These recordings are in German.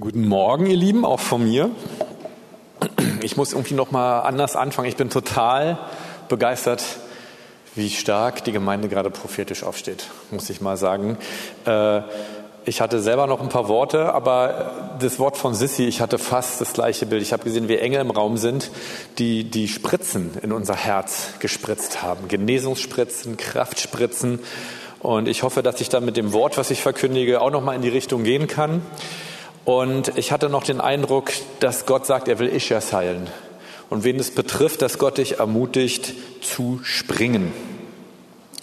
Guten Morgen, ihr Lieben, auch von mir. Ich muss irgendwie noch mal anders anfangen. Ich bin total begeistert, wie stark die Gemeinde gerade prophetisch aufsteht, muss ich mal sagen. Äh, ich hatte selber noch ein paar Worte, aber das Wort von Sissi, ich hatte fast das gleiche Bild. Ich habe gesehen, wie Engel im Raum sind, die die Spritzen in unser Herz gespritzt haben. Genesungsspritzen, Kraftspritzen. Und ich hoffe, dass ich dann mit dem Wort, was ich verkündige, auch noch mal in die Richtung gehen kann. Und ich hatte noch den Eindruck, dass Gott sagt, er will Ischas heilen. Und wen es betrifft, dass Gott dich ermutigt zu springen.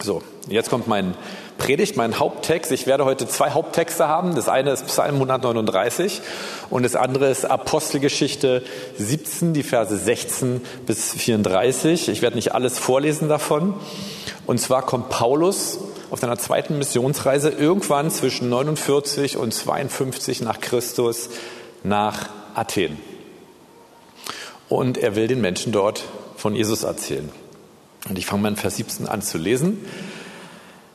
So, jetzt kommt mein Predigt, mein Haupttext. Ich werde heute zwei Haupttexte haben. Das eine ist Psalm 139 und das andere ist Apostelgeschichte 17, die Verse 16 bis 34. Ich werde nicht alles vorlesen davon. Und zwar kommt Paulus auf seiner zweiten Missionsreise irgendwann zwischen 49 und 52 nach Christus nach Athen. Und er will den Menschen dort von Jesus erzählen. Und ich fange mal in Vers 17 an zu lesen.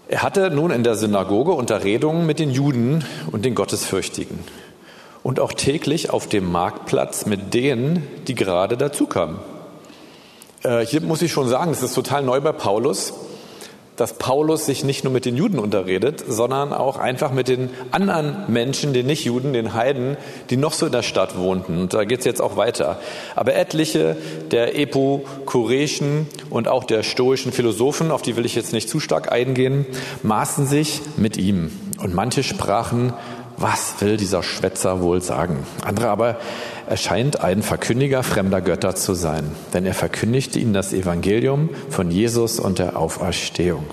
Er hatte nun in der Synagoge Unterredungen mit den Juden und den Gottesfürchtigen und auch täglich auf dem Marktplatz mit denen, die gerade dazukamen. Äh, hier muss ich schon sagen, das ist total neu bei Paulus dass Paulus sich nicht nur mit den Juden unterredet, sondern auch einfach mit den anderen Menschen, den Nichtjuden, den Heiden, die noch so in der Stadt wohnten. Und da geht es jetzt auch weiter. Aber etliche der epokureischen und auch der stoischen Philosophen, auf die will ich jetzt nicht zu stark eingehen, maßen sich mit ihm. Und manche sprachen, was will dieser Schwätzer wohl sagen? Andere aber, er scheint ein Verkündiger fremder Götter zu sein, denn er verkündigte ihnen das Evangelium von Jesus und der Auferstehung.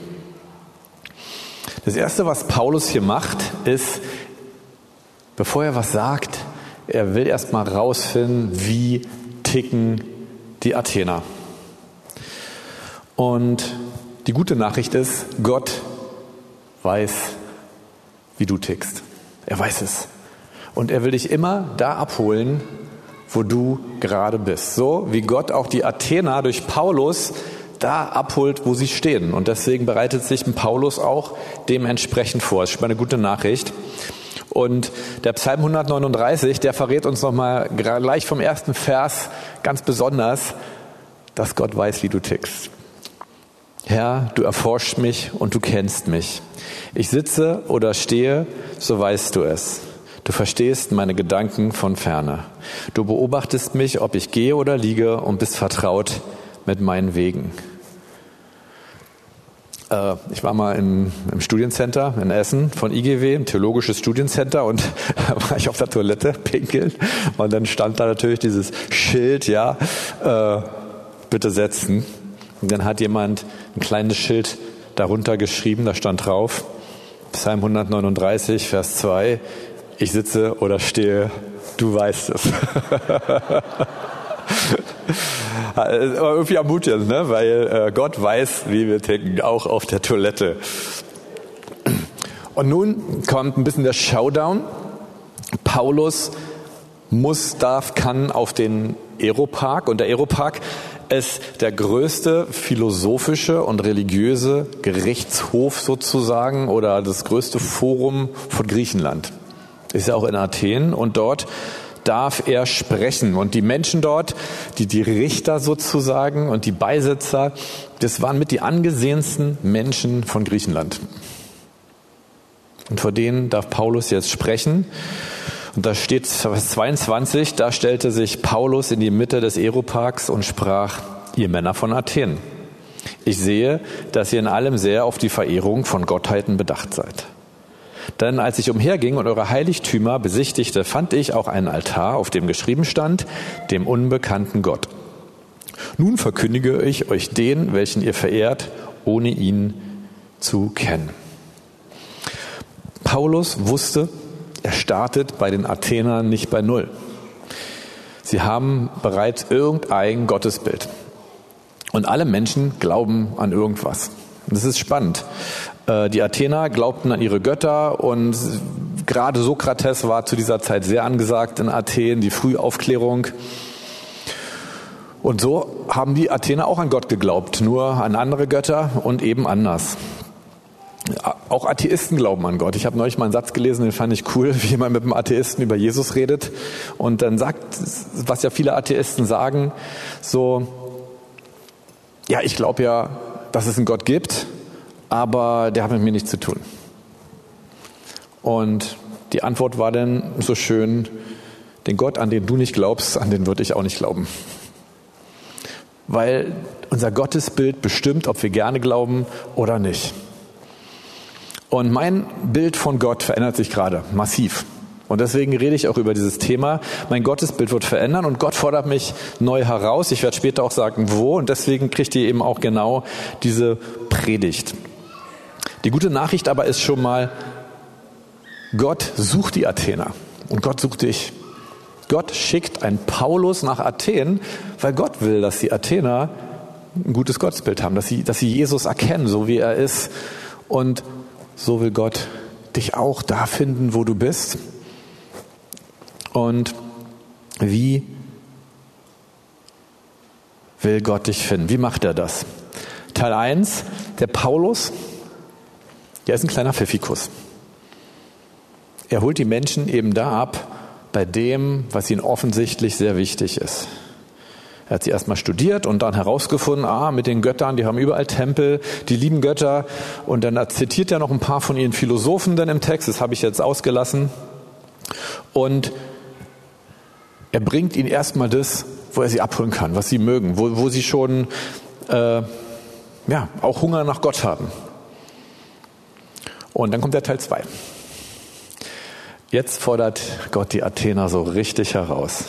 Das Erste, was Paulus hier macht, ist, bevor er was sagt, er will erstmal rausfinden, wie ticken die Athener. Und die gute Nachricht ist, Gott weiß, wie du tickst. Er weiß es. Und er will dich immer da abholen, wo du gerade bist. So wie Gott auch die Athener durch Paulus da abholt, wo sie stehen. Und deswegen bereitet sich ein Paulus auch dementsprechend vor. Das ist schon mal eine gute Nachricht. Und der Psalm 139, der verrät uns nochmal gleich vom ersten Vers ganz besonders, dass Gott weiß, wie du tickst. Herr, du erforschst mich und du kennst mich. Ich sitze oder stehe, so weißt du es. Du verstehst meine Gedanken von ferne. Du beobachtest mich, ob ich gehe oder liege und bist vertraut mit meinen Wegen. Äh, ich war mal im, im Studienscenter in Essen von IGW, ein theologisches Studiencenter, und da war ich auf der Toilette pinkeln und dann stand da natürlich dieses Schild, ja, äh, bitte setzen. Und dann hat jemand ein kleines Schild darunter geschrieben, da stand drauf, Psalm 139, Vers 2, ich sitze oder stehe, du weißt es. Aber irgendwie ermutigend, ne? weil äh, Gott weiß, wie wir ticken, auch auf der Toilette. Und nun kommt ein bisschen der Showdown. Paulus muss, darf, kann auf den Aeropark. Und der Aeropark ist der größte philosophische und religiöse Gerichtshof sozusagen oder das größte Forum von Griechenland. Ist ja auch in Athen und dort darf er sprechen. Und die Menschen dort, die, die Richter sozusagen und die Beisitzer, das waren mit die angesehensten Menschen von Griechenland. Und vor denen darf Paulus jetzt sprechen. Und da steht Vers 22, da stellte sich Paulus in die Mitte des Aeroparks und sprach, ihr Männer von Athen, ich sehe, dass ihr in allem sehr auf die Verehrung von Gottheiten bedacht seid. Denn als ich umherging und eure Heiligtümer besichtigte, fand ich auch einen Altar, auf dem geschrieben stand, dem unbekannten Gott. Nun verkündige ich euch den, welchen ihr verehrt, ohne ihn zu kennen. Paulus wusste, er startet bei den Athenern nicht bei Null. Sie haben bereits irgendein Gottesbild. Und alle Menschen glauben an irgendwas. Das ist spannend. Äh, die Athener glaubten an ihre Götter und gerade Sokrates war zu dieser Zeit sehr angesagt in Athen, die Frühaufklärung. Und so haben die Athener auch an Gott geglaubt, nur an andere Götter und eben anders. auch Atheisten glauben an Gott. Ich habe neulich mal einen Satz gelesen, den fand ich cool, wie jemand mit einem Atheisten über Jesus redet. Und dann sagt, was ja viele Atheisten sagen, so, ja, ich glaube ja, dass es einen Gott gibt, aber der hat mit mir nichts zu tun. Und die Antwort war dann so schön, den Gott, an den du nicht glaubst, an den würde ich auch nicht glauben. Weil unser Gottesbild bestimmt, ob wir gerne glauben oder nicht. Und mein Bild von Gott verändert sich gerade massiv. Und deswegen rede ich auch über dieses Thema. Mein Gottesbild wird verändern und Gott fordert mich neu heraus. Ich werde später auch sagen, wo. Und deswegen kriegt ihr eben auch genau diese Predigt. Die gute Nachricht aber ist schon mal, Gott sucht die Athener und Gott sucht dich. Gott schickt einen Paulus nach Athen, weil Gott will, dass die Athener ein gutes Gottesbild haben, dass sie, dass sie Jesus erkennen, so wie er ist. Und so will Gott dich auch da finden, wo du bist. Und wie will Gott dich finden? Wie macht er das? Teil 1, der Paulus, der ist ein kleiner Pfiffikus. Er holt die Menschen eben da ab, bei dem, was ihnen offensichtlich sehr wichtig ist. Er hat sie erstmal studiert und dann herausgefunden, ah, mit den Göttern, die haben überall Tempel, die lieben Götter. Und dann zitiert er noch ein paar von ihren Philosophen dann im Text, das habe ich jetzt ausgelassen. Und er bringt ihnen erstmal das, wo er sie abholen kann, was sie mögen, wo, wo sie schon äh, ja, auch Hunger nach Gott haben. Und dann kommt der Teil 2. Jetzt fordert Gott die Athener so richtig heraus.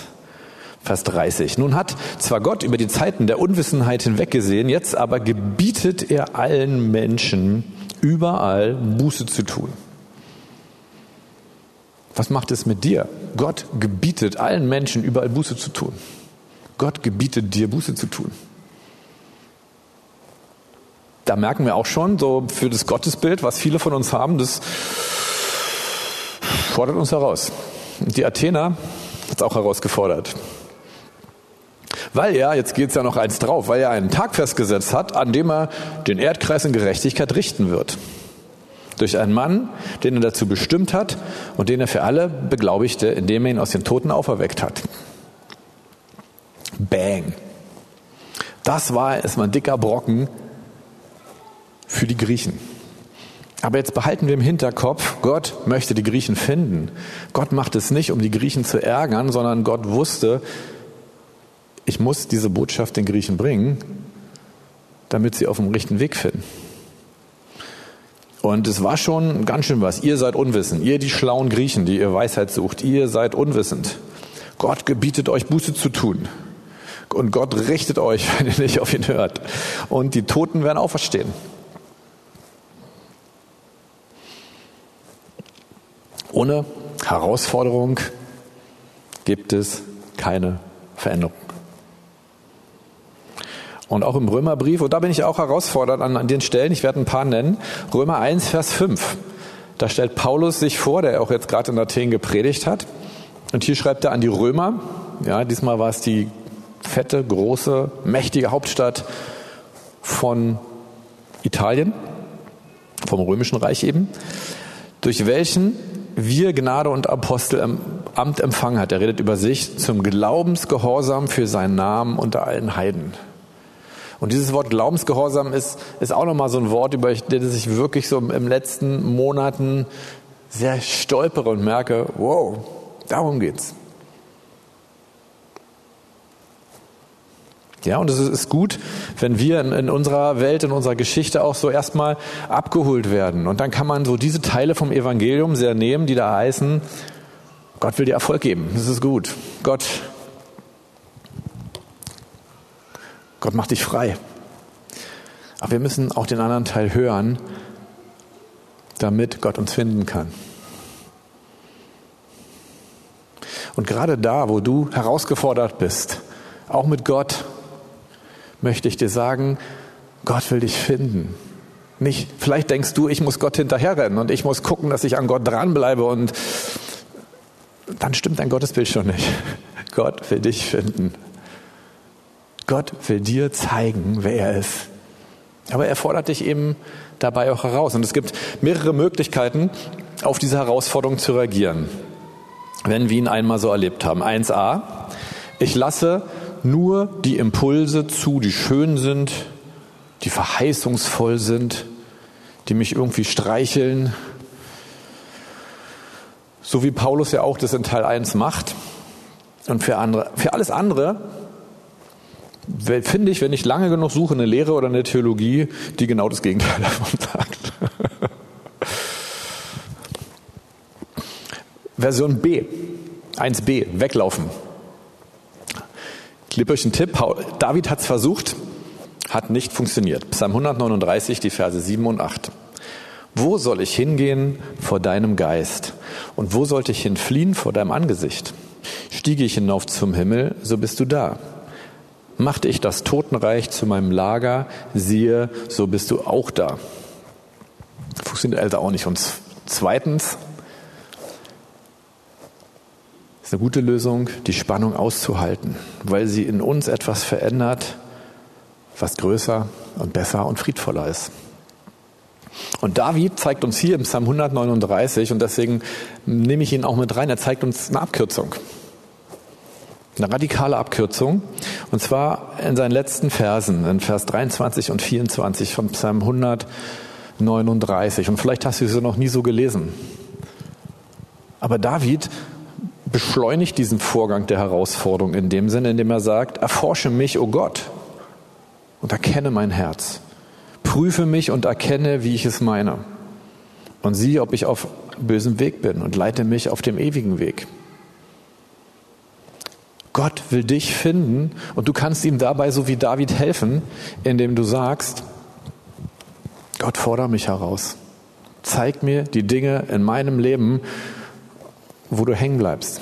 Vers 30. Nun hat zwar Gott über die Zeiten der Unwissenheit hinweggesehen, jetzt aber gebietet er allen Menschen überall Buße zu tun. Was macht es mit dir? Gott gebietet allen Menschen überall Buße zu tun. Gott gebietet dir Buße zu tun. Da merken wir auch schon, so für das Gottesbild, was viele von uns haben, das fordert uns heraus. Die Athener hat es auch herausgefordert. Weil er, jetzt geht es ja noch eins drauf, weil er einen Tag festgesetzt hat, an dem er den Erdkreis in Gerechtigkeit richten wird. Durch einen Mann, den er dazu bestimmt hat und den er für alle beglaubigte, indem er ihn aus den Toten auferweckt hat. Bang. Das war erstmal ein dicker Brocken für die Griechen. Aber jetzt behalten wir im Hinterkopf, Gott möchte die Griechen finden. Gott macht es nicht, um die Griechen zu ärgern, sondern Gott wusste, ich muss diese Botschaft den Griechen bringen, damit sie auf dem richtigen Weg finden. Und es war schon ganz schön was. Ihr seid unwissend. Ihr die schlauen Griechen, die ihr Weisheit sucht. Ihr seid unwissend. Gott gebietet euch Buße zu tun. Und Gott richtet euch, wenn ihr nicht auf ihn hört. Und die Toten werden auferstehen. Ohne Herausforderung gibt es keine Veränderung. Und auch im Römerbrief, und da bin ich auch herausfordert an, an den Stellen, ich werde ein paar nennen, Römer 1, Vers 5. Da stellt Paulus sich vor, der auch jetzt gerade in Athen gepredigt hat. Und hier schreibt er an die Römer, ja, diesmal war es die fette, große, mächtige Hauptstadt von Italien, vom Römischen Reich eben, durch welchen wir Gnade und Apostel Amt empfangen hat. Er redet über sich zum Glaubensgehorsam für seinen Namen unter allen Heiden. Und dieses Wort Glaubensgehorsam ist, ist auch nochmal so ein Wort, über das ich wirklich so im letzten Monaten sehr stolpere und merke, wow, darum geht's. Ja, und es ist gut, wenn wir in, in, unserer Welt, in unserer Geschichte auch so erstmal abgeholt werden. Und dann kann man so diese Teile vom Evangelium sehr nehmen, die da heißen, Gott will dir Erfolg geben. Das ist gut. Gott Gott macht dich frei. Aber wir müssen auch den anderen Teil hören, damit Gott uns finden kann. Und gerade da, wo du herausgefordert bist, auch mit Gott, möchte ich dir sagen, Gott will dich finden. Nicht, vielleicht denkst du, ich muss Gott hinterherrennen und ich muss gucken, dass ich an Gott dranbleibe und dann stimmt dein Gottesbild schon nicht. Gott will dich finden. Gott will dir zeigen, wer er ist. Aber er fordert dich eben dabei auch heraus. Und es gibt mehrere Möglichkeiten, auf diese Herausforderung zu reagieren, wenn wir ihn einmal so erlebt haben. 1a, ich lasse nur die Impulse zu, die schön sind, die verheißungsvoll sind, die mich irgendwie streicheln. So wie Paulus ja auch das in Teil 1 macht. Und für, andere, für alles andere finde ich, wenn ich lange genug suche, eine Lehre oder eine Theologie, die genau das Gegenteil davon sagt. Version B, 1b, weglaufen. Ich gebe euch einen Tipp. David hat es versucht, hat nicht funktioniert. Psalm 139, die Verse 7 und 8. Wo soll ich hingehen vor deinem Geist? Und wo sollte ich hinfliehen vor deinem Angesicht? Stiege ich hinauf zum Himmel, so bist du da. Machte ich das Totenreich zu meinem Lager, siehe, so bist du auch da. Funktioniert also auch nicht. Und zweitens, ist eine gute Lösung, die Spannung auszuhalten, weil sie in uns etwas verändert, was größer und besser und friedvoller ist. Und David zeigt uns hier im Psalm 139, und deswegen nehme ich ihn auch mit rein, er zeigt uns eine Abkürzung. Eine radikale Abkürzung. Und zwar in seinen letzten Versen, in Vers 23 und 24 von Psalm 139. Und vielleicht hast du sie noch nie so gelesen. Aber David beschleunigt diesen Vorgang der Herausforderung in dem Sinne, indem er sagt, erforsche mich, o oh Gott, und erkenne mein Herz. Prüfe mich und erkenne, wie ich es meine. Und sieh, ob ich auf bösem Weg bin und leite mich auf dem ewigen Weg. Gott will dich finden und du kannst ihm dabei so wie David helfen, indem du sagst, Gott fordere mich heraus. Zeig mir die Dinge in meinem Leben, wo du hängen bleibst.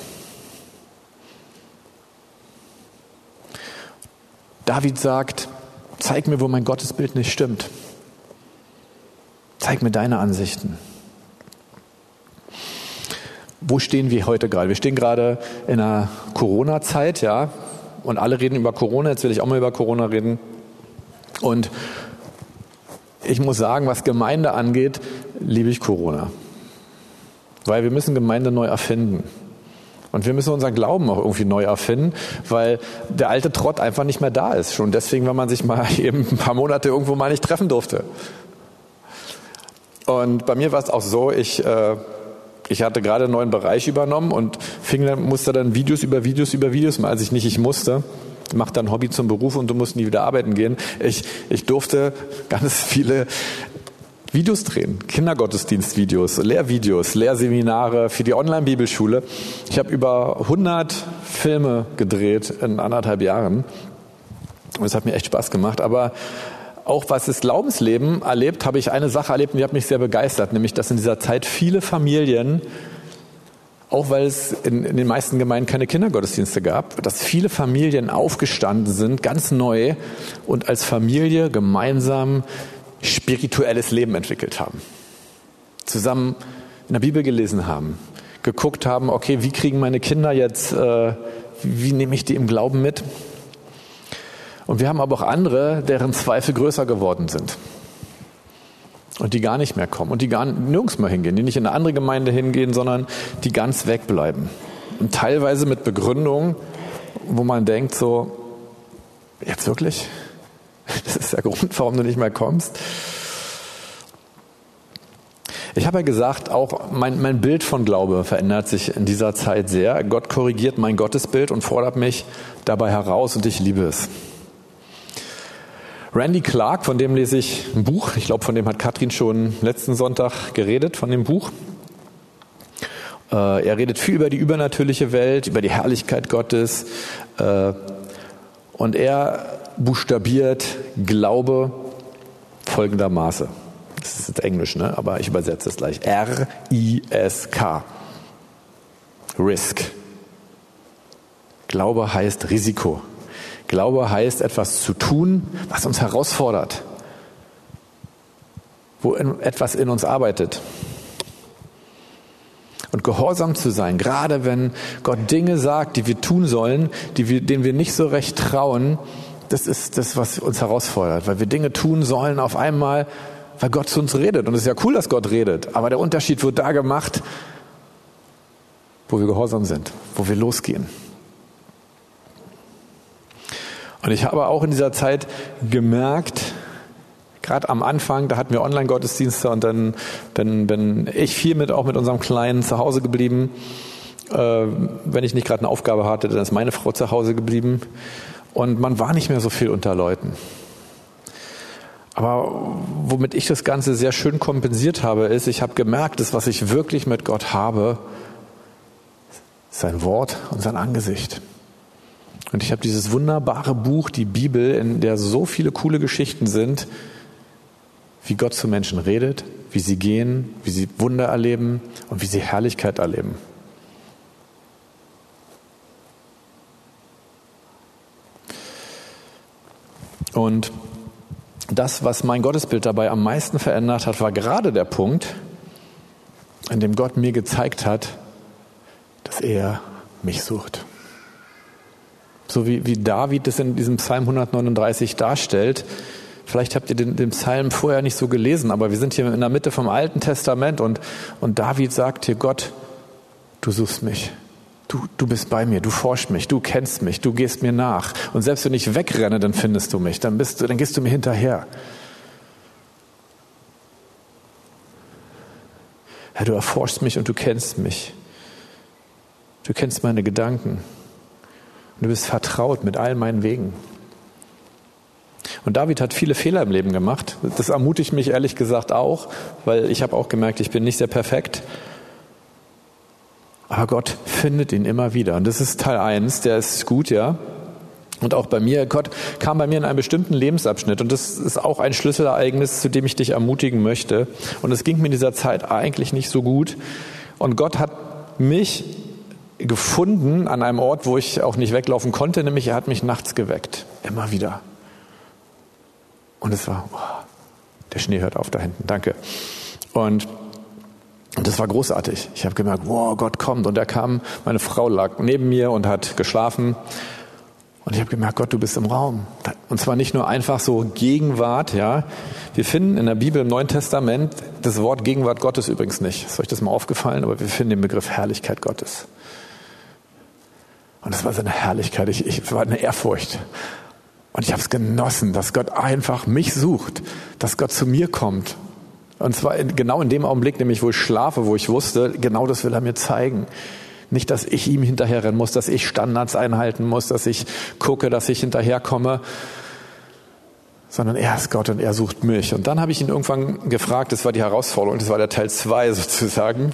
David sagt, zeig mir, wo mein Gottesbild nicht stimmt. Zeig mir deine Ansichten. Wo stehen wir heute gerade? Wir stehen gerade in einer Corona-Zeit, ja, und alle reden über Corona. Jetzt will ich auch mal über Corona reden. Und ich muss sagen, was Gemeinde angeht, liebe ich Corona. Weil wir müssen Gemeinde neu erfinden. Und wir müssen unseren Glauben auch irgendwie neu erfinden, weil der alte Trott einfach nicht mehr da ist. Schon deswegen, wenn man sich mal eben ein paar Monate irgendwo mal nicht treffen durfte. Und bei mir war es auch so, ich, äh, ich hatte gerade einen neuen Bereich übernommen und fing dann, musste dann Videos über Videos über Videos machen, als ich nicht ich musste. Mach dann Hobby zum Beruf und du musst nie wieder arbeiten gehen. Ich, ich durfte ganz viele Videos drehen, Kindergottesdienstvideos, Lehrvideos, Lehrseminare für die Online-Bibelschule. Ich habe über 100 Filme gedreht in anderthalb Jahren. Und es hat mir echt Spaß gemacht. Aber auch was das Glaubensleben erlebt, habe ich eine Sache erlebt und die hat mich sehr begeistert, nämlich dass in dieser Zeit viele Familien, auch weil es in, in den meisten Gemeinden keine Kindergottesdienste gab, dass viele Familien aufgestanden sind, ganz neu und als Familie gemeinsam spirituelles Leben entwickelt haben. Zusammen in der Bibel gelesen haben, geguckt haben, okay, wie kriegen meine Kinder jetzt, äh, wie nehme ich die im Glauben mit? Und wir haben aber auch andere, deren Zweifel größer geworden sind. Und die gar nicht mehr kommen und die gar nirgends mehr hingehen, die nicht in eine andere Gemeinde hingehen, sondern die ganz wegbleiben. Und teilweise mit Begründungen, wo man denkt so, jetzt wirklich? Das ist der Grund, warum du nicht mehr kommst. Ich habe ja gesagt, auch mein, mein Bild von Glaube verändert sich in dieser Zeit sehr. Gott korrigiert mein Gottesbild und fordert mich dabei heraus und ich liebe es. Randy Clark, von dem lese ich ein Buch. Ich glaube, von dem hat Katrin schon letzten Sonntag geredet, von dem Buch. Äh, er redet viel über die übernatürliche Welt, über die Herrlichkeit Gottes. Äh, und er buchstabiert Glaube folgendermaßen. Das ist jetzt Englisch, ne? aber ich übersetze es gleich. R-I-S-K. Risk. Glaube heißt Risiko. Glaube heißt etwas zu tun, was uns herausfordert, wo etwas in uns arbeitet. Und gehorsam zu sein, gerade wenn Gott Dinge sagt, die wir tun sollen, die wir, denen wir nicht so recht trauen, das ist das, was uns herausfordert, weil wir Dinge tun sollen auf einmal, weil Gott zu uns redet. Und es ist ja cool, dass Gott redet, aber der Unterschied wird da gemacht, wo wir gehorsam sind, wo wir losgehen. Und ich habe auch in dieser Zeit gemerkt, gerade am Anfang, da hatten wir Online-Gottesdienste und dann bin, bin ich viel mit auch mit unserem Kleinen zu Hause geblieben. Äh, wenn ich nicht gerade eine Aufgabe hatte, dann ist meine Frau zu Hause geblieben. Und man war nicht mehr so viel unter Leuten. Aber womit ich das Ganze sehr schön kompensiert habe, ist, ich habe gemerkt, dass was ich wirklich mit Gott habe, sein Wort und sein Angesicht. Und ich habe dieses wunderbare Buch, die Bibel, in der so viele coole Geschichten sind, wie Gott zu Menschen redet, wie sie gehen, wie sie Wunder erleben und wie sie Herrlichkeit erleben. Und das, was mein Gottesbild dabei am meisten verändert hat, war gerade der Punkt, in dem Gott mir gezeigt hat, dass er mich sucht. So wie, wie David es in diesem Psalm 139 darstellt. Vielleicht habt ihr den, den Psalm vorher nicht so gelesen, aber wir sind hier in der Mitte vom Alten Testament und, und David sagt hier, Gott, du suchst mich. Du, du bist bei mir, du forschst mich, du kennst mich, du gehst mir nach. Und selbst wenn ich wegrenne, dann findest du mich, dann, bist du, dann gehst du mir hinterher. Herr, du erforschst mich und du kennst mich. Du kennst meine Gedanken. Und du bist vertraut mit all meinen Wegen. Und David hat viele Fehler im Leben gemacht. Das ermutigt mich ehrlich gesagt auch, weil ich habe auch gemerkt, ich bin nicht sehr perfekt. Aber Gott findet ihn immer wieder. Und das ist Teil eins, der ist gut, ja. Und auch bei mir, Gott kam bei mir in einem bestimmten Lebensabschnitt. Und das ist auch ein Schlüsselereignis, zu dem ich dich ermutigen möchte. Und es ging mir in dieser Zeit eigentlich nicht so gut. Und Gott hat mich gefunden an einem Ort, wo ich auch nicht weglaufen konnte, nämlich er hat mich nachts geweckt. Immer wieder. Und es war, oh, der Schnee hört auf da hinten, danke. Und, und das war großartig. Ich habe gemerkt, wow, Gott kommt. Und er kam, meine Frau lag neben mir und hat geschlafen. Und ich habe gemerkt, Gott, du bist im Raum. Und zwar nicht nur einfach so Gegenwart, ja. Wir finden in der Bibel im Neuen Testament das Wort Gegenwart Gottes übrigens nicht. Ist euch das mal aufgefallen? Aber wir finden den Begriff Herrlichkeit Gottes. Und es war so eine Herrlichkeit, ich, ich war eine Ehrfurcht. Und ich habe es genossen, dass Gott einfach mich sucht, dass Gott zu mir kommt. Und zwar in, genau in dem Augenblick, nämlich wo ich schlafe, wo ich wusste, genau das will er mir zeigen. Nicht, dass ich ihm hinterherrennen muss, dass ich Standards einhalten muss, dass ich gucke, dass ich hinterherkomme, sondern er ist Gott und er sucht mich. Und dann habe ich ihn irgendwann gefragt, das war die Herausforderung, das war der Teil zwei sozusagen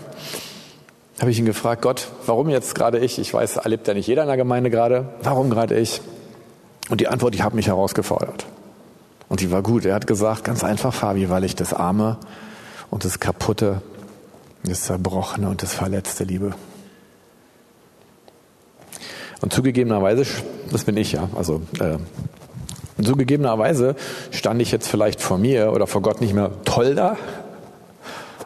habe ich ihn gefragt, Gott, warum jetzt gerade ich? Ich weiß, erlebt ja nicht jeder in der Gemeinde gerade. Warum gerade ich? Und die Antwort, die hat mich herausgefordert. Und die war gut. Er hat gesagt, ganz einfach, Fabi, weil ich das Arme und das Kaputte, das Zerbrochene und das Verletzte liebe. Und zugegebenerweise, das bin ich ja, also äh, zugegebenerweise stand ich jetzt vielleicht vor mir oder vor Gott nicht mehr toll da,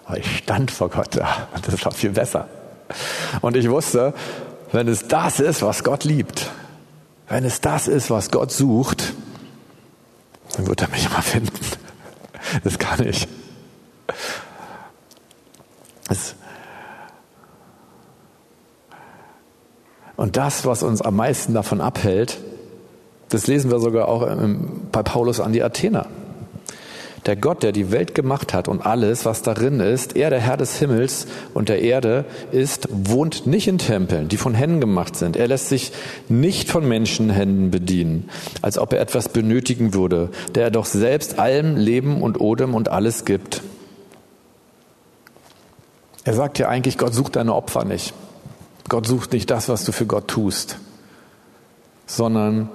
aber ich stand vor Gott da. Und das war viel besser. Und ich wusste, wenn es das ist, was Gott liebt, wenn es das ist, was Gott sucht, dann wird er mich immer finden. Das kann ich. Das Und das, was uns am meisten davon abhält, das lesen wir sogar auch bei Paulus an die Athener. Der Gott, der die Welt gemacht hat und alles, was darin ist, er, der Herr des Himmels und der Erde ist, wohnt nicht in Tempeln, die von Händen gemacht sind. Er lässt sich nicht von Menschenhänden bedienen, als ob er etwas benötigen würde, der er doch selbst allem Leben und Odem und alles gibt. Er sagt ja eigentlich, Gott sucht deine Opfer nicht. Gott sucht nicht das, was du für Gott tust, sondern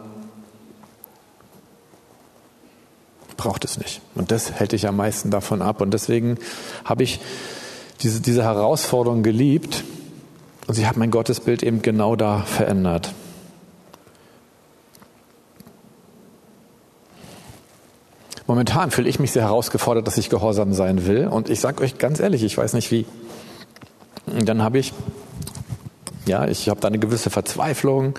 braucht es nicht. Und das hält dich am meisten davon ab. Und deswegen habe ich diese, diese Herausforderung geliebt und sie hat mein Gottesbild eben genau da verändert. Momentan fühle ich mich sehr herausgefordert, dass ich gehorsam sein will. Und ich sage euch ganz ehrlich, ich weiß nicht wie. Und dann habe ich Ja, ich habe da eine gewisse Verzweiflung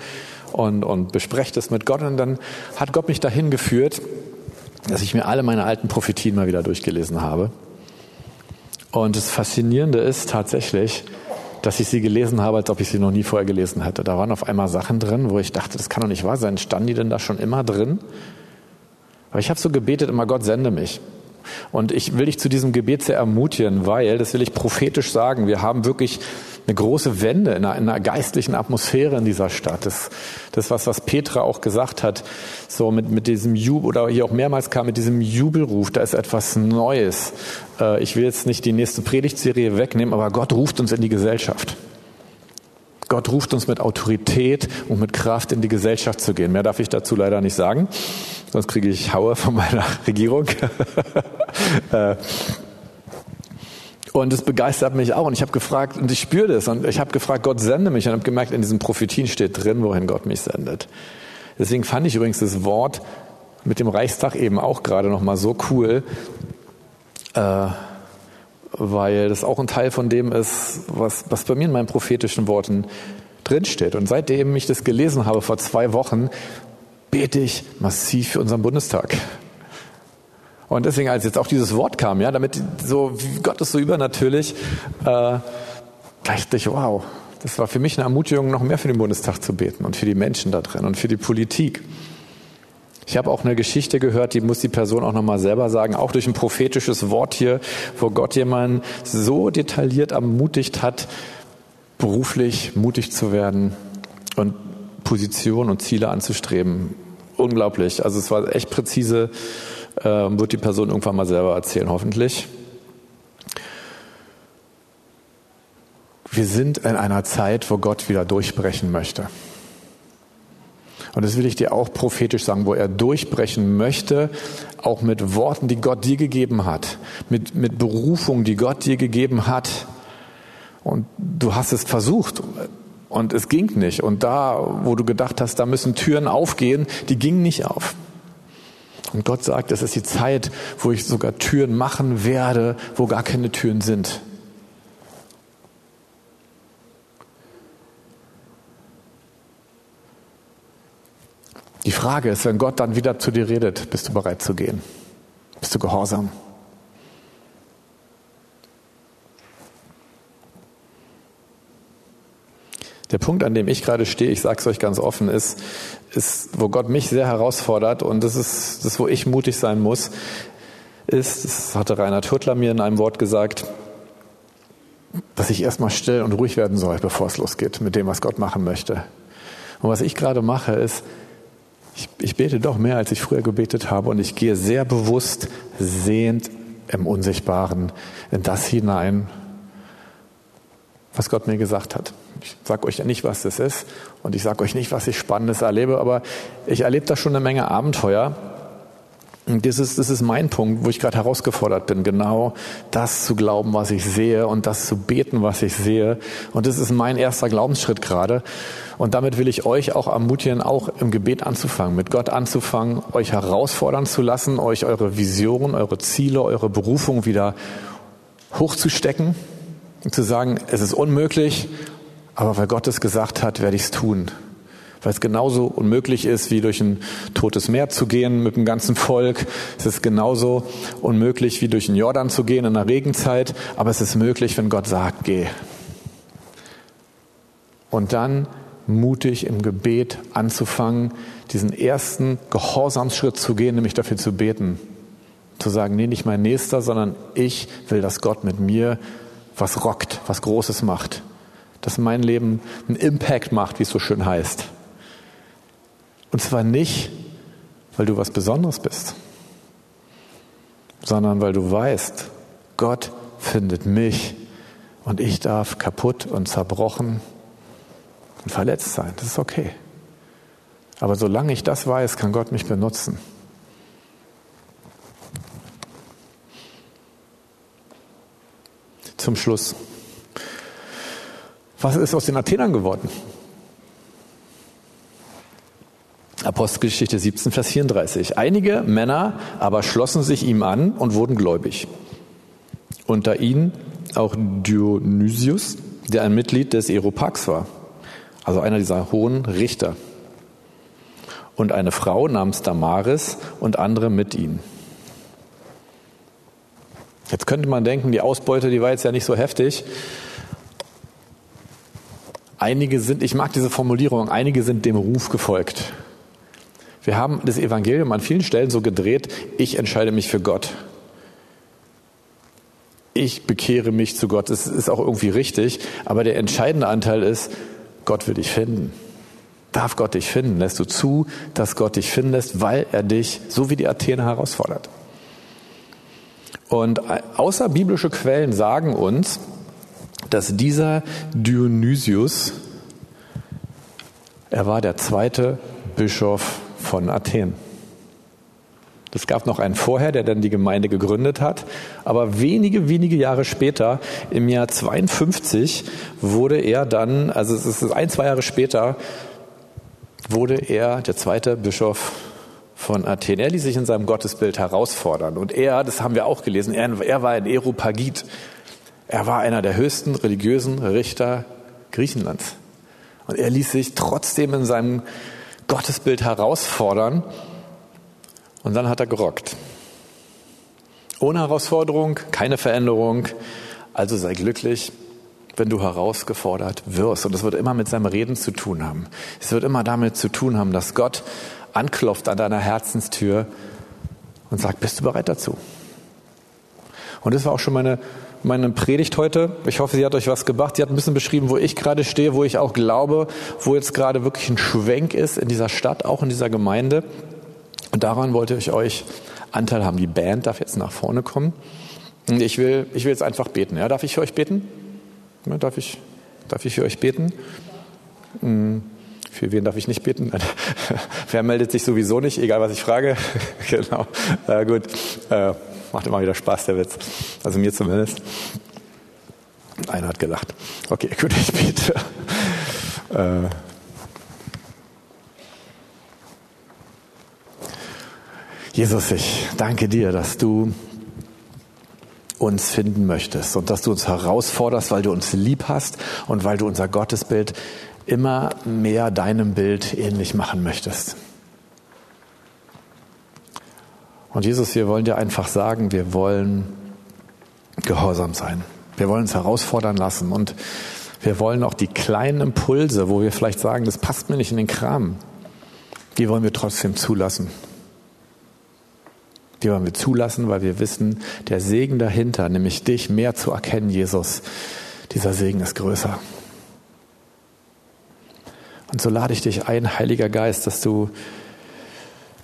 und, und bespreche das mit Gott und dann hat Gott mich dahin geführt, dass ich mir alle meine alten Prophetien mal wieder durchgelesen habe. Und das Faszinierende ist tatsächlich, dass ich sie gelesen habe, als ob ich sie noch nie vorher gelesen hätte. Da waren auf einmal Sachen drin, wo ich dachte, das kann doch nicht wahr sein. Standen die denn da schon immer drin? Aber ich habe so gebetet, immer Gott sende mich. Und ich will dich zu diesem Gebet sehr ermutigen, weil, das will ich prophetisch sagen, wir haben wirklich eine große Wende in einer, in einer geistlichen Atmosphäre in dieser Stadt. Das, das was, was Petra auch gesagt hat, so mit, mit diesem Jubel, oder hier auch mehrmals kam, mit diesem Jubelruf, da ist etwas Neues. Äh, ich will jetzt nicht die nächste Predigtserie wegnehmen, aber Gott ruft uns in die Gesellschaft. Gott ruft uns mit Autorität und mit Kraft in die Gesellschaft zu gehen. Mehr darf ich dazu leider nicht sagen, sonst kriege ich Haue von meiner Regierung. Äh, und es begeistert mich auch. Und ich habe gefragt, und ich spüre das, und ich habe gefragt, Gott sende mich. Und habe gemerkt, in diesen Prophetien steht drin, wohin Gott mich sendet. Deswegen fand ich übrigens das Wort mit dem Reichstag eben auch gerade nochmal so cool, äh, weil das auch ein Teil von dem ist, was, was bei mir in meinen prophetischen Worten drinsteht. Und seitdem ich das gelesen habe vor zwei Wochen, bete ich massiv für unseren Bundestag. Und deswegen, als jetzt auch dieses Wort kam, ja, damit so, Gott ist so übernatürlich, äh, dachte ich, wow, das war für mich eine Ermutigung, noch mehr für den Bundestag zu beten und für die Menschen da drin und für die Politik. Ich habe auch eine Geschichte gehört, die muss die Person auch nochmal selber sagen, auch durch ein prophetisches Wort hier, wo Gott jemanden so detailliert ermutigt hat, beruflich mutig zu werden und Position und Ziele anzustreben. Unglaublich. Also es war echt präzise ähm, wird die Person irgendwann mal selber erzählen, hoffentlich. Wir sind in einer Zeit, wo Gott wieder durchbrechen möchte. Und das will ich dir auch prophetisch sagen, wo er durchbrechen möchte, auch mit Worten, die Gott dir gegeben hat, mit, mit Berufung, die Gott dir gegeben hat. Und du hast es versucht und es ging nicht. Und da, wo du gedacht hast, da müssen Türen aufgehen, die gingen nicht auf. Und Gott sagt, es ist die Zeit, wo ich sogar Türen machen werde, wo gar keine Türen sind. Die Frage ist, wenn Gott dann wieder zu dir redet, bist du bereit zu gehen? Bist du gehorsam? Der Punkt, an dem ich gerade stehe, ich sage es euch ganz offen, ist, ist, wo Gott mich sehr herausfordert und das ist das, wo ich mutig sein muss, ist, das hatte Reinhard Hürtler mir in einem Wort gesagt, dass ich erstmal still und ruhig werden soll, bevor es losgeht mit dem, was Gott machen möchte. Und was ich gerade mache, ist, ich, ich bete doch mehr, als ich früher gebetet habe und ich gehe sehr bewusst, sehend im Unsichtbaren in das hinein, was Gott mir gesagt hat. Ich sage euch ja nicht, was das ist und ich sage euch nicht, was ich Spannendes erlebe, aber ich erlebe da schon eine Menge Abenteuer. Und das ist, das ist mein Punkt, wo ich gerade herausgefordert bin, genau das zu glauben, was ich sehe und das zu beten, was ich sehe. Und das ist mein erster Glaubensschritt gerade. Und damit will ich euch auch ermutigen, auch im Gebet anzufangen, mit Gott anzufangen, euch herausfordern zu lassen, euch eure Vision, eure Ziele, eure Berufung wieder hochzustecken zu sagen, es ist unmöglich, aber weil Gott es gesagt hat, werde ich es tun. Weil es genauso unmöglich ist, wie durch ein totes Meer zu gehen mit dem ganzen Volk. Es ist genauso unmöglich, wie durch den Jordan zu gehen in der Regenzeit. Aber es ist möglich, wenn Gott sagt, geh. Und dann mutig im Gebet anzufangen, diesen ersten Gehorsamsschritt zu gehen, nämlich dafür zu beten. Zu sagen, nee, nicht mein Nächster, sondern ich will, dass Gott mit mir was rockt, was Großes macht. Dass mein Leben einen Impact macht, wie es so schön heißt. Und zwar nicht, weil du was Besonderes bist, sondern weil du weißt, Gott findet mich und ich darf kaputt und zerbrochen und verletzt sein. Das ist okay. Aber solange ich das weiß, kann Gott mich benutzen. Zum Schluss. Was ist aus den Athenern geworden? Apostelgeschichte 17, Vers 34. Einige Männer aber schlossen sich ihm an und wurden gläubig. Unter ihnen auch Dionysius, der ein Mitglied des Aeropax war. also einer dieser hohen Richter. Und eine Frau namens Damaris und andere mit ihnen. Jetzt könnte man denken, die Ausbeute, die war jetzt ja nicht so heftig. Einige sind, ich mag diese Formulierung, einige sind dem Ruf gefolgt. Wir haben das Evangelium an vielen Stellen so gedreht, ich entscheide mich für Gott. Ich bekehre mich zu Gott. Das ist auch irgendwie richtig, aber der entscheidende Anteil ist, Gott will dich finden. Darf Gott dich finden? Lässt du zu, dass Gott dich finden lässt, weil er dich, so wie die Athener, herausfordert? Und außerbiblische Quellen sagen uns, dass dieser Dionysius, er war der zweite Bischof von Athen. Es gab noch einen vorher, der dann die Gemeinde gegründet hat. Aber wenige, wenige Jahre später, im Jahr 52, wurde er dann, also es ist ein, zwei Jahre später, wurde er der zweite Bischof von Athen. Er ließ sich in seinem Gottesbild herausfordern. Und er, das haben wir auch gelesen, er, er war ein Eropagit. Er war einer der höchsten religiösen Richter Griechenlands. Und er ließ sich trotzdem in seinem Gottesbild herausfordern. Und dann hat er gerockt. Ohne Herausforderung, keine Veränderung. Also sei glücklich, wenn du herausgefordert wirst. Und es wird immer mit seinem Reden zu tun haben. Es wird immer damit zu tun haben, dass Gott anklopft an deiner Herzenstür und sagt, bist du bereit dazu? Und das war auch schon meine meine Predigt heute. Ich hoffe, sie hat euch was gebracht. Sie hat ein bisschen beschrieben, wo ich gerade stehe, wo ich auch glaube, wo jetzt gerade wirklich ein Schwenk ist in dieser Stadt, auch in dieser Gemeinde. Und daran wollte ich euch Anteil haben. Die Band darf jetzt nach vorne kommen. Und ich will, ich will jetzt einfach beten. Ja, darf ich für euch beten? Ja, darf, ich, darf ich für euch beten? Hm, für wen darf ich nicht beten? Wer meldet sich sowieso nicht, egal was ich frage? genau. Äh, gut. Äh, Macht immer wieder Spaß, der Witz. Also mir zumindest. Einer hat gelacht. Okay, gut, ich bete. Äh, Jesus, ich danke dir, dass du uns finden möchtest und dass du uns herausforderst, weil du uns lieb hast und weil du unser Gottesbild immer mehr deinem Bild ähnlich machen möchtest. Und Jesus, wir wollen dir einfach sagen, wir wollen gehorsam sein. Wir wollen uns herausfordern lassen und wir wollen auch die kleinen Impulse, wo wir vielleicht sagen, das passt mir nicht in den Kram, die wollen wir trotzdem zulassen. Die wollen wir zulassen, weil wir wissen, der Segen dahinter, nämlich dich mehr zu erkennen, Jesus, dieser Segen ist größer. Und so lade ich dich ein, Heiliger Geist, dass du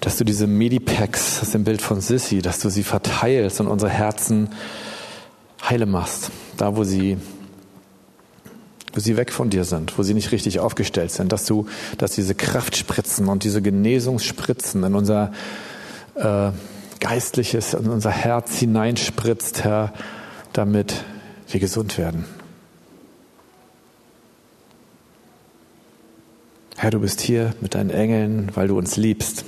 dass du diese Medipacks, das ist ein Bild von Sissy, dass du sie verteilst und unsere Herzen heile machst. Da, wo sie, wo sie weg von dir sind, wo sie nicht richtig aufgestellt sind, dass du, dass diese Kraftspritzen und diese Genesungsspritzen in unser äh, Geistliches, in unser Herz hineinspritzt, Herr, damit wir gesund werden. Herr, du bist hier mit deinen Engeln, weil du uns liebst.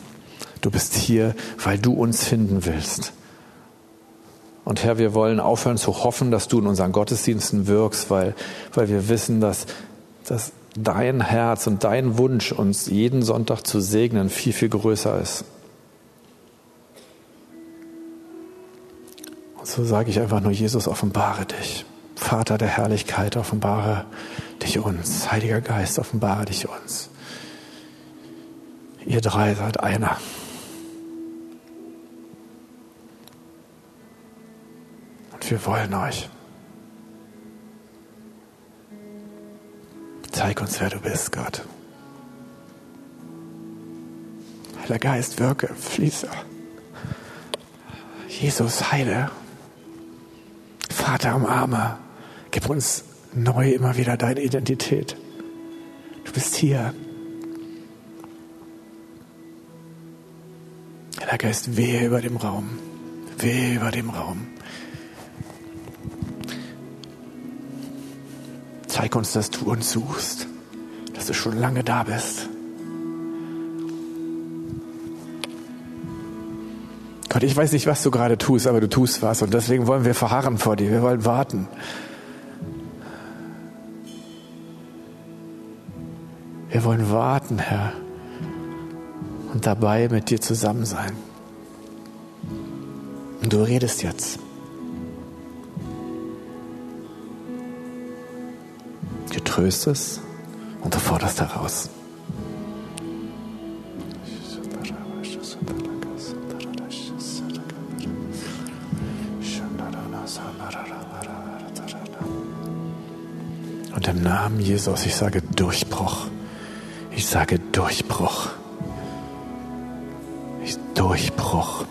Du bist hier, weil du uns finden willst. Und Herr, wir wollen aufhören zu hoffen, dass du in unseren Gottesdiensten wirkst, weil, weil wir wissen, dass, dass dein Herz und dein Wunsch, uns jeden Sonntag zu segnen, viel, viel größer ist. Und so sage ich einfach nur, Jesus, offenbare dich. Vater der Herrlichkeit, offenbare dich uns. Heiliger Geist, offenbare dich uns. Ihr drei seid einer. Wir wollen euch. Zeig uns, wer du bist, Gott. Heiliger Geist, wirke, fließe. Jesus, heile. Vater, umarme. Gib uns neu immer wieder deine Identität. Du bist hier. Heiliger Geist, wehe über dem Raum. Wehe über dem Raum. Zeig uns, dass du uns suchst, dass du schon lange da bist. Gott, ich weiß nicht, was du gerade tust, aber du tust was und deswegen wollen wir verharren vor dir, wir wollen warten. Wir wollen warten, Herr, und dabei mit dir zusammen sein. Und du redest jetzt. Du tröstest und du forderst heraus. Und im Namen Jesus, ich sage Durchbruch. Ich sage Durchbruch. Ich, Durchbruch.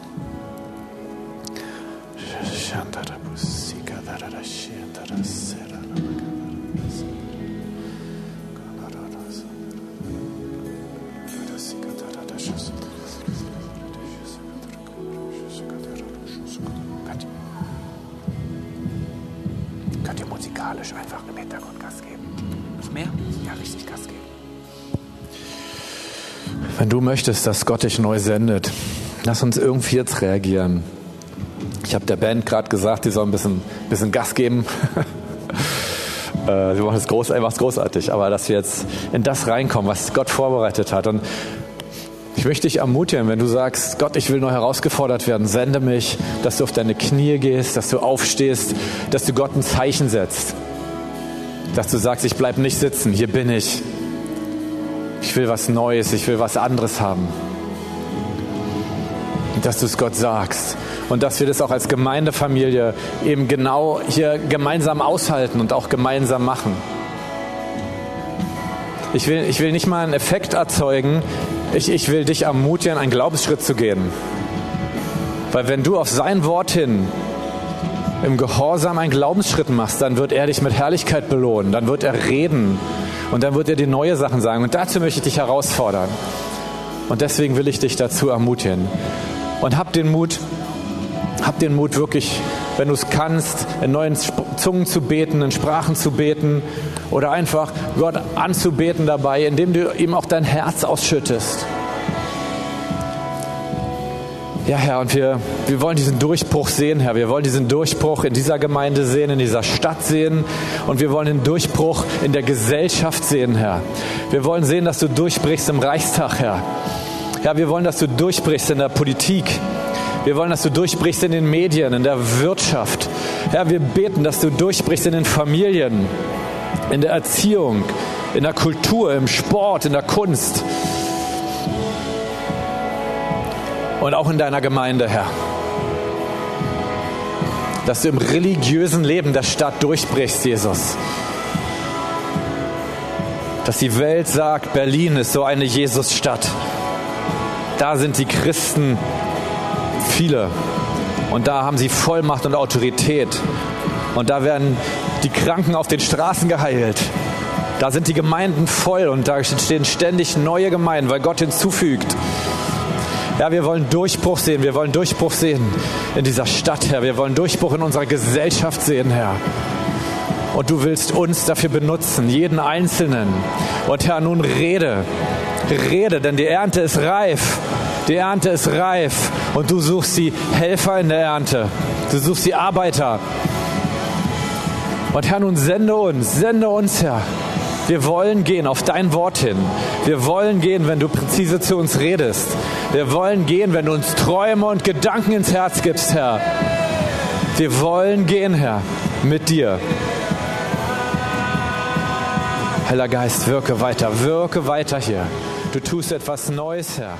Könnt ihr musikalisch einfach im Hintergrund Gas geben? Noch mehr? Ja, richtig Gas geben. Wenn du möchtest, dass Gott dich neu sendet, lass uns irgendwie jetzt reagieren. Ich habe der Band gerade gesagt, die soll ein bisschen, bisschen Gas geben. Äh, sie machen es groß, einfach großartig, aber dass wir jetzt in das reinkommen, was Gott vorbereitet hat. Und ich möchte dich ermutigen, wenn du sagst, Gott, ich will neu herausgefordert werden, sende mich, dass du auf deine Knie gehst, dass du aufstehst, dass du Gott ein Zeichen setzt. Dass du sagst, ich bleibe nicht sitzen, hier bin ich. Ich will was Neues, ich will was anderes haben. Dass du es Gott sagst. Und dass wir das auch als Gemeindefamilie eben genau hier gemeinsam aushalten und auch gemeinsam machen. Ich will, ich will nicht mal einen Effekt erzeugen, ich, ich will dich ermutigen, einen Glaubensschritt zu gehen. Weil wenn du auf sein Wort hin im Gehorsam einen Glaubensschritt machst, dann wird er dich mit Herrlichkeit belohnen, dann wird er reden und dann wird er dir neue Sachen sagen. Und dazu möchte ich dich herausfordern. Und deswegen will ich dich dazu ermutigen. Und hab den Mut, hab den Mut wirklich, wenn du es kannst, in neuen Zungen zu beten, in Sprachen zu beten oder einfach Gott anzubeten dabei, indem du ihm auch dein Herz ausschüttest. Ja, Herr, und wir, wir wollen diesen Durchbruch sehen, Herr. Wir wollen diesen Durchbruch in dieser Gemeinde sehen, in dieser Stadt sehen. Und wir wollen den Durchbruch in der Gesellschaft sehen, Herr. Wir wollen sehen, dass du durchbrichst im Reichstag, Herr. Ja, wir wollen, dass du durchbrichst in der Politik. Wir wollen, dass du durchbrichst in den Medien, in der Wirtschaft. Herr, wir beten, dass du durchbrichst in den Familien, in der Erziehung, in der Kultur, im Sport, in der Kunst. Und auch in deiner Gemeinde, Herr. Dass du im religiösen Leben der Stadt durchbrichst, Jesus. Dass die Welt sagt, Berlin ist so eine Jesusstadt. Da sind die Christen viele. Und da haben sie Vollmacht und Autorität. Und da werden die Kranken auf den Straßen geheilt. Da sind die Gemeinden voll und da entstehen ständig neue Gemeinden, weil Gott hinzufügt. Ja, wir wollen Durchbruch sehen. Wir wollen Durchbruch sehen in dieser Stadt, Herr. Wir wollen Durchbruch in unserer Gesellschaft sehen, Herr. Und du willst uns dafür benutzen, jeden Einzelnen. Und Herr, nun rede. Rede, denn die Ernte ist reif. Die Ernte ist reif. Und du suchst die Helfer in der Ernte. Du suchst die Arbeiter. Und Herr, nun sende uns, sende uns, Herr. Wir wollen gehen auf dein Wort hin. Wir wollen gehen, wenn du präzise zu uns redest. Wir wollen gehen, wenn du uns Träume und Gedanken ins Herz gibst, Herr. Wir wollen gehen, Herr, mit dir. Heller Geist, wirke weiter, wirke weiter hier. Du tust etwas Neues, Herr.